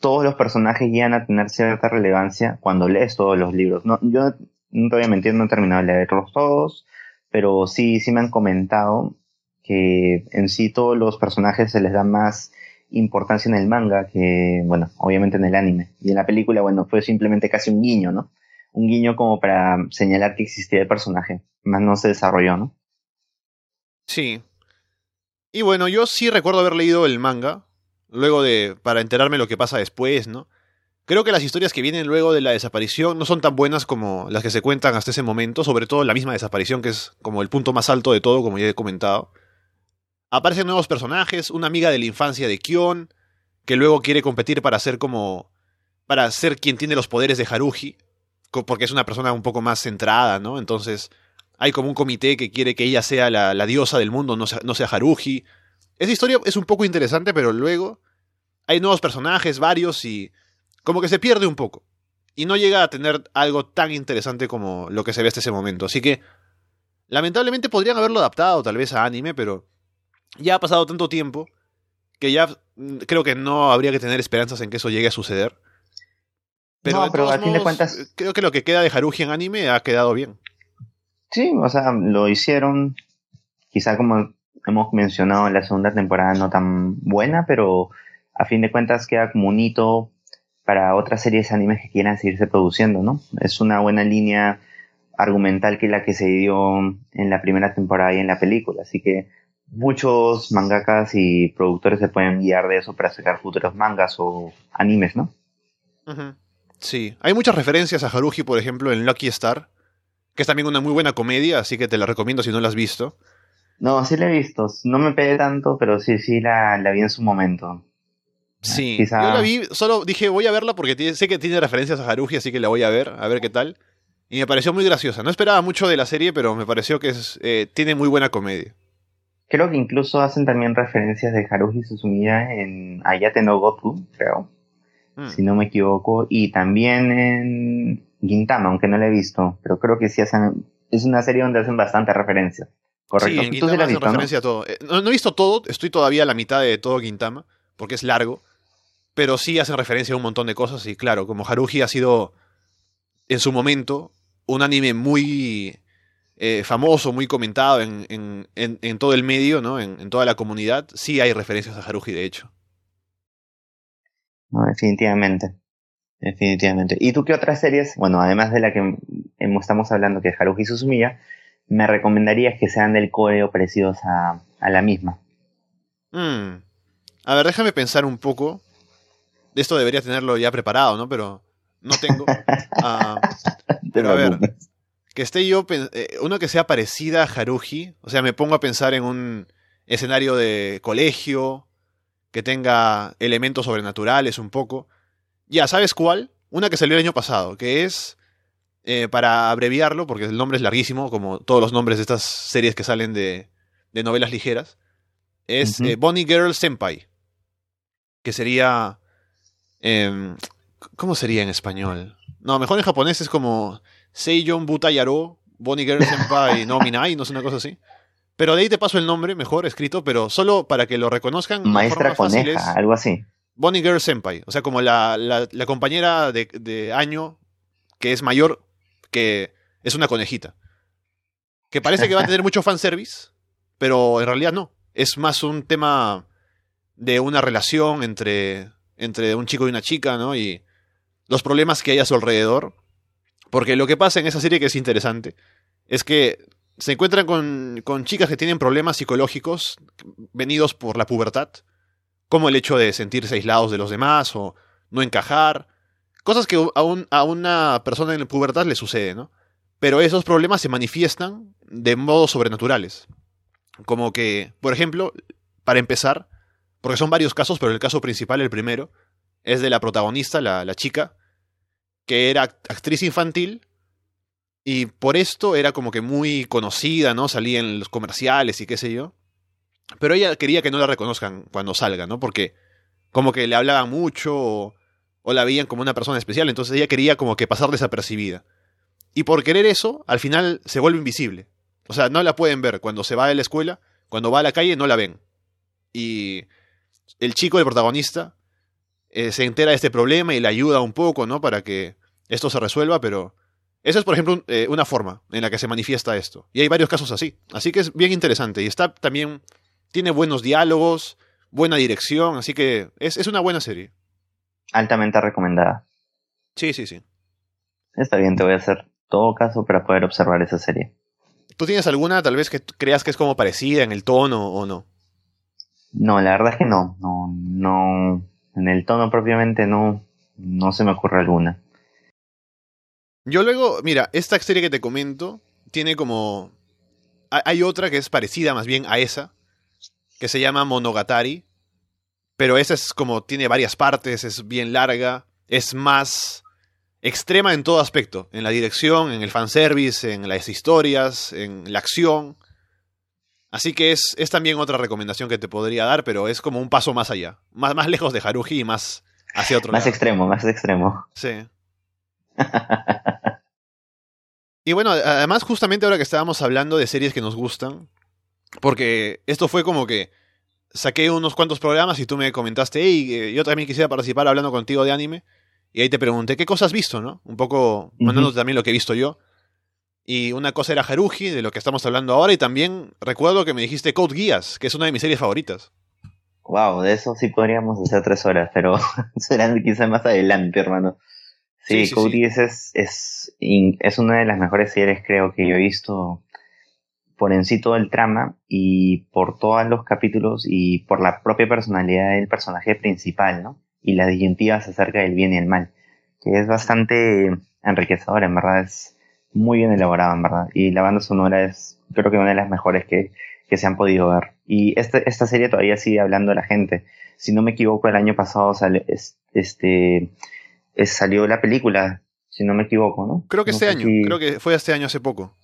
todos los personajes llegan a tener cierta relevancia cuando lees todos los libros. No, yo no te voy a mentir, no he terminado de leerlos todos, pero sí, sí me han comentado que en sí todos los personajes se les da más importancia en el manga que, bueno, obviamente en el anime. Y en la película, bueno, fue simplemente casi un guiño, ¿no? Un guiño como para señalar que existía el personaje, más no se desarrolló, ¿no? Sí. Y bueno, yo sí recuerdo haber leído el manga, luego de, para enterarme lo que pasa después, ¿no? Creo que las historias que vienen luego de la desaparición no son tan buenas como las que se cuentan hasta ese momento, sobre todo la misma desaparición, que es como el punto más alto de todo, como ya he comentado. Aparecen nuevos personajes, una amiga de la infancia de Kion, que luego quiere competir para ser como. para ser quien tiene los poderes de Haruji, porque es una persona un poco más centrada, ¿no? Entonces, hay como un comité que quiere que ella sea la, diosa del mundo, no sea, no sea Haruji. Esa historia es un poco interesante, pero luego hay nuevos personajes, varios, y como que se pierde un poco. Y no llega a tener algo tan interesante como lo que se ve hasta ese momento. Así que, lamentablemente podrían haberlo adaptado tal vez a anime, pero ya ha pasado tanto tiempo que ya mm, creo que no habría que tener esperanzas en que eso llegue a suceder. Pero, no, pero a fin de cuentas... Creo que lo que queda de Haruji en anime ha quedado bien. Sí, o sea, lo hicieron, quizá como hemos mencionado en la segunda temporada, no tan buena, pero a fin de cuentas queda como un hito para otras series de animes que quieran seguirse produciendo, ¿no? Es una buena línea argumental que la que se dio en la primera temporada y en la película, así que muchos mangakas y productores se pueden guiar de eso para sacar futuros mangas o animes, ¿no? Sí, hay muchas referencias a Haruhi, por ejemplo, en Lucky Star, que es también una muy buena comedia, así que te la recomiendo si no la has visto. No, sí la he visto, no me pegué tanto, pero sí, sí la, la vi en su momento. Sí, yo la vi, solo dije voy a verla porque sé que tiene referencias a Haruji, así que la voy a ver, a ver qué tal. Y me pareció muy graciosa. No esperaba mucho de la serie, pero me pareció que es, eh, tiene muy buena comedia. Creo que incluso hacen también referencias de Haruji Suzumiya en Ayate no Goku, creo. mm. si no me equivoco, y también en Gintama, aunque no la he visto, pero creo que sí hacen, es una serie donde hacen bastante referencias. Correcto. Sí, en Gintama hacen referencia a todo. Eh, no, he visto todo, estoy todavía a la mitad de todo Gintama, porque es largo, pero sí hacen referencia a un montón de cosas, y claro, como Haruhi ha sido en su momento un anime muy eh, famoso, muy comentado en, en, todo el medio, ¿no? En, toda la comunidad, sí hay referencias a Haruhi, de hecho. No, definitivamente. Definitivamente. ¿Y tú qué otras series, bueno, además de la que estamos hablando, que es Haruhi Suzumiya, me recomendarías que sean del código parecidos a, a la misma? Mm. A ver, déjame pensar un poco. Esto debería tenerlo ya preparado, ¿no? Pero no tengo. Ah, pero a ver, que esté yo, eh, uno que sea parecida a Haruhi, o sea, me pongo a pensar en un escenario de colegio, que tenga elementos sobrenaturales un poco. Ya, ¿sabes cuál? Una que salió el año pasado, que es, eh, para abreviarlo, porque el nombre es larguísimo, como todos los nombres de estas series que salen de, de novelas ligeras, es eh, Bonnie Girl Senpai, que sería... Em, ¿Cómo sería en español? No, mejor en japonés es como Seiyon Butayaro, Bonnie Girl Senpai no Minai, no es una cosa así. Pero de ahí te paso el nombre, mejor escrito, pero solo para que lo reconozcan. Maestra coneja, algo así. Bonnie Girl Senpai, o sea, como la, la, compañera de, de, año que es mayor, que es una conejita. Que parece que va a tener mucho fanservice, pero en realidad no. Es más un tema de una relación entre, entre un chico y una chica, ¿no? Y los problemas que hay a su alrededor porque lo que pasa en esa serie que es interesante es que se encuentran con, con chicas que tienen problemas psicológicos venidos por la pubertad, como el hecho de sentirse aislados de los demás o no encajar, cosas que a, una persona en la pubertad le sucede, ¿no? Pero esos problemas se manifiestan de modos sobrenaturales. Como que, por ejemplo, para empezar, porque son varios casos, pero el caso principal, el primero, es de la protagonista, la, chica, que era actriz infantil y por esto era como que muy conocida, ¿no? Salía en los comerciales y qué sé yo. Pero ella quería que no la reconozcan cuando salga, ¿no? Porque como que le hablaban mucho la veían como una persona especial, entonces ella quería como que pasar desapercibida. Y por querer eso, al final se vuelve invisible. O sea, no la pueden ver cuando se va de la escuela, cuando va a la calle no la ven. Y el chico, el protagonista, eh, se entera de este problema y le ayuda un poco, ¿no? Para que esto se resuelva, pero esa es, por ejemplo, eh, una forma en la que se manifiesta esto. Y hay varios casos así. Así que es bien interesante. Y está también, tiene buenos diálogos, buena dirección, así que es, es una buena serie. Altamente recomendada. Sí, sí, sí. Está bien, te voy a hacer todo caso para poder observar esa serie. ¿Tú tienes alguna tal vez que creas que es como parecida en el tono o no? No, la verdad es que no. No, no. En el tono propiamente no, no se me ocurre alguna. Yo luego, mira, esta serie que te comento tiene como... Hay otra que es parecida más bien a esa, que se llama Monogatari, pero esa es como tiene varias partes, es bien larga, es más extrema en todo aspecto, en la dirección, en el fanservice, en las historias, en la acción. Así que es, es también otra recomendación que te podría dar, pero es como un paso más allá, más, más lejos de Haruhi y más hacia otro más lado. Más extremo, más extremo. Sí. y bueno, además justamente ahora que estábamos hablando de series que nos gustan, porque esto fue como que saqué unos cuantos programas y tú me comentaste, hey, eh, yo también quisiera participar hablando contigo de anime. Y ahí te pregunté, ¿qué cosas has visto, no? Un poco mandándote también lo que he visto yo. Y una cosa era Haruji, de lo que estamos hablando ahora, y también recuerdo que me dijiste Code Geass, que es una de mis series favoritas. Wow, de eso sí podríamos hacer tres horas, pero serán quizás más adelante, hermano. Sí, sí, es, es, es, una de las mejores series creo que yo he visto por en sí todo el trama y por todos los capítulos y por la propia personalidad del personaje principal, ¿no? Y las disyuntivas acerca del bien y el mal, que es bastante enriquecedora, en verdad, es muy bien elaborada, en verdad. Y la banda sonora es, creo que una de las mejores que, que se han podido ver. Y esta, esta serie todavía sigue hablando de la gente. Si no me equivoco, el año pasado sale, este, salió la película, si no me equivoco, ¿no? Creo que este año, creo que fue este año hace poco.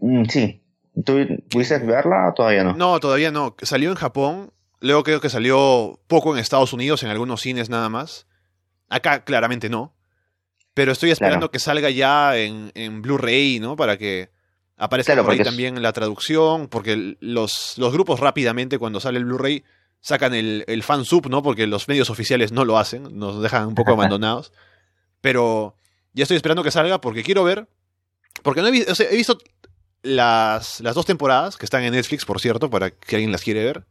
Mm, sí. ¿Tú pudiste verla o todavía no? No, todavía no. Salió en Japón, luego creo que salió poco en Estados Unidos, en algunos cines nada más. Acá claramente no. Pero estoy esperando que salga ya en, en Blu-ray, ¿no? Para que aparezca por ahí también la traducción, porque los, los grupos rápidamente cuando sale el Blu-ray sacan el, el fansub, ¿no? Porque los medios oficiales no lo hacen, nos dejan un poco abandonados. Pero ya estoy esperando que salga porque quiero ver. Porque no he, visto, he visto las, las dos temporadas, que están en Netflix, por cierto, para que alguien las quiere ver.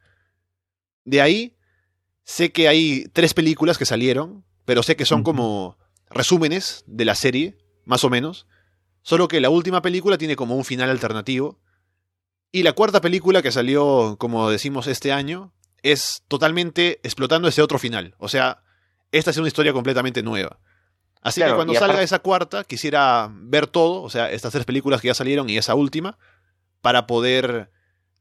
De ahí, sé que hay tres películas que salieron, pero sé que son como resúmenes de la serie, más o menos. Solo que la última película tiene como un final alternativo. Y la cuarta película que salió, como decimos, este año, es totalmente explotando ese otro final. O sea, esta es una historia completamente nueva. Así que cuando salga esa cuarta, quisiera ver todo, o sea, estas tres películas que ya salieron y esa última, para poder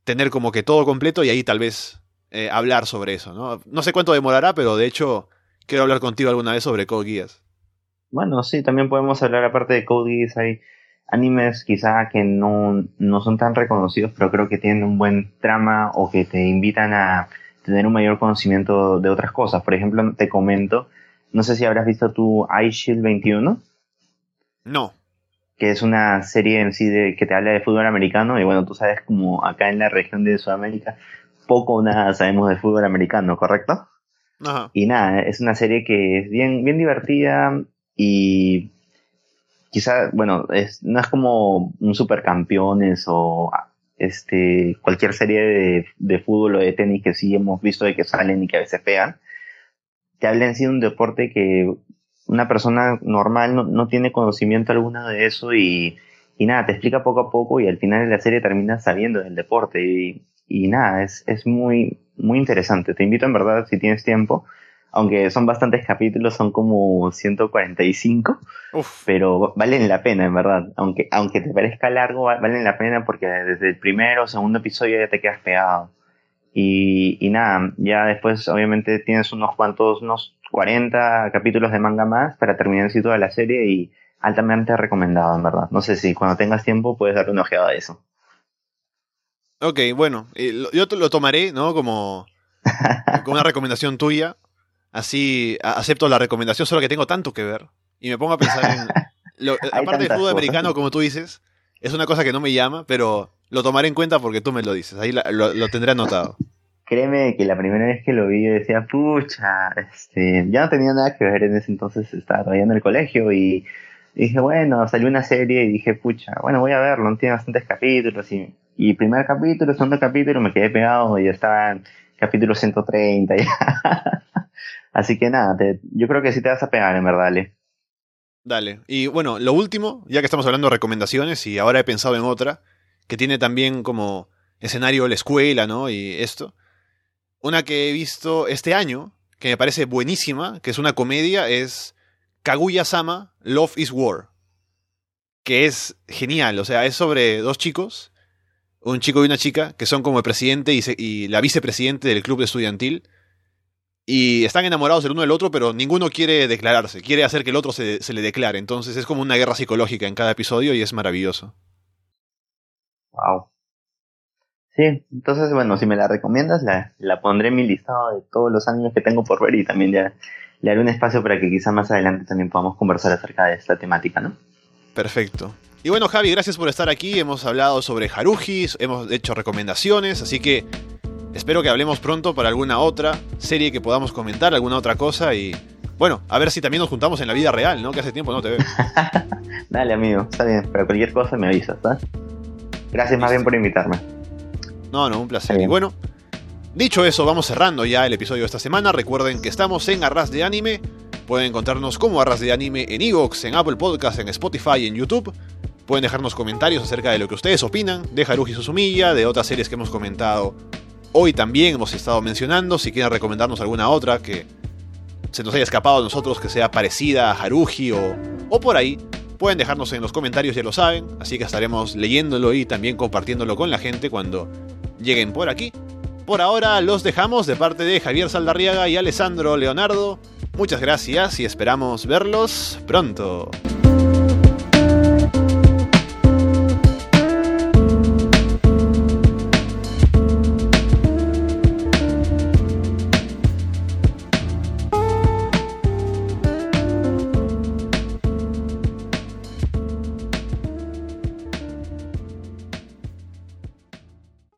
tener como que todo completo y ahí tal vez eh, hablar sobre eso, ¿no? No sé cuánto demorará, pero de hecho quiero hablar contigo alguna vez sobre Code Geass. Bueno, sí, también podemos hablar aparte de Code Geass, hay animes quizá que no, no son tan reconocidos, pero creo que tienen un buen trama o que te invitan a tener un mayor conocimiento de otras cosas. Por ejemplo, te comento, no sé si habrás visto tu iShield 21. No. Que es una serie en sí de, que te habla de fútbol americano. Y bueno, tú sabes como acá en la región de Sudamérica, poco o nada sabemos de fútbol americano, ¿correcto? Ajá. Y nada, es una serie que es bien, bien divertida y quizá, bueno, es, no es como un supercampeones o este, cualquier serie de, de, fútbol o de tenis que sí hemos visto de que salen y que a veces pegan, te en sí de un deporte que una persona normal no, no tiene conocimiento alguno de eso y, y, nada, te explica poco a poco y al final de la serie terminas sabiendo del deporte y, y nada, es, es muy, muy interesante. Te invito en verdad, si tienes tiempo, aunque son bastantes capítulos, son como 145, Uf. pero valen la pena, en verdad. Aunque, aunque te parezca largo, valen la pena porque desde el primero o segundo episodio ya te quedas pegado. Y, y nada, ya después obviamente tienes unos cuantos, unos 40 capítulos de manga más para terminar así toda la serie y altamente recomendado, en verdad. No sé si cuando tengas tiempo puedes darle una ojeada a eso. Ok, bueno, yo te lo tomaré, ¿no? Como, como una recomendación tuya. Así acepto la recomendación, solo que tengo tanto que ver. Y me pongo a pensar en... Lo, aparte del fútbol americano, como tú dices, es una cosa que no me llama, pero lo tomaré en cuenta porque tú me lo dices. Ahí lo, lo, tendré anotado. Créeme que la primera vez que lo vi yo decía, pucha, este, ya no tenía nada que ver en ese entonces, estaba todavía en el colegio y dije, bueno, salió una serie y dije, pucha, bueno, voy a verlo, tiene bastantes capítulos y, y primer capítulo, segundo capítulo, me quedé pegado y ya estaba en capítulo 130 ya. Así que nada, te, yo creo que sí te vas a pegar, en verdad, Ale. Dale. Y bueno, lo último, ya que estamos hablando de recomendaciones y ahora he pensado en otra, que tiene también como escenario la escuela, ¿no? Y esto. Una que he visto este año, que me parece buenísima, que es una comedia, es Kaguya-sama, Love is War. Que es genial, o sea, es sobre dos chicos, un chico y una chica, que son como el presidente y, la vicepresidente del club estudiantil. Y están enamorados el uno del otro, pero ninguno quiere declararse, quiere hacer que el otro se, se le declare. Entonces es como una guerra psicológica en cada episodio y es maravilloso. Wow. Sí, entonces, bueno, si me la recomiendas, la, la pondré en mi listado de todos los años que tengo por ver y también ya le haré un espacio para que quizá más adelante también podamos conversar acerca de esta temática, ¿no? Perfecto. Y bueno, Javi, gracias por estar aquí. Hemos hablado sobre Haruji, hemos hecho recomendaciones, así que espero que hablemos pronto para alguna otra serie que podamos comentar, alguna otra cosa y bueno, a ver si también nos juntamos en la vida real, ¿no? Que hace tiempo no te veo. Dale, amigo, está bien, pero cualquier cosa me avisas, ¿sabes? Gracias más bien por invitarme. No, no, un placer. Y bueno, dicho eso, vamos cerrando ya el episodio de esta semana. Recuerden que estamos en Arras de Anime. Pueden encontrarnos como Arras de Anime en Evox, en Apple Podcasts, en Spotify y en YouTube. Pueden dejarnos comentarios acerca de lo que ustedes opinan de Haruhi Suzumiya, de otras series que hemos comentado hoy también, hemos estado mencionando. Si quieren recomendarnos alguna otra que se nos haya escapado a nosotros, que sea parecida a Haruhi o, o por ahí, Pueden dejarnos en los comentarios, ya lo saben, así que estaremos leyéndolo y también compartiéndolo con la gente cuando lleguen por aquí. Por ahora los dejamos de parte de Javier Saldarriaga y Alessandro Leonardo. Muchas gracias y esperamos verlos pronto.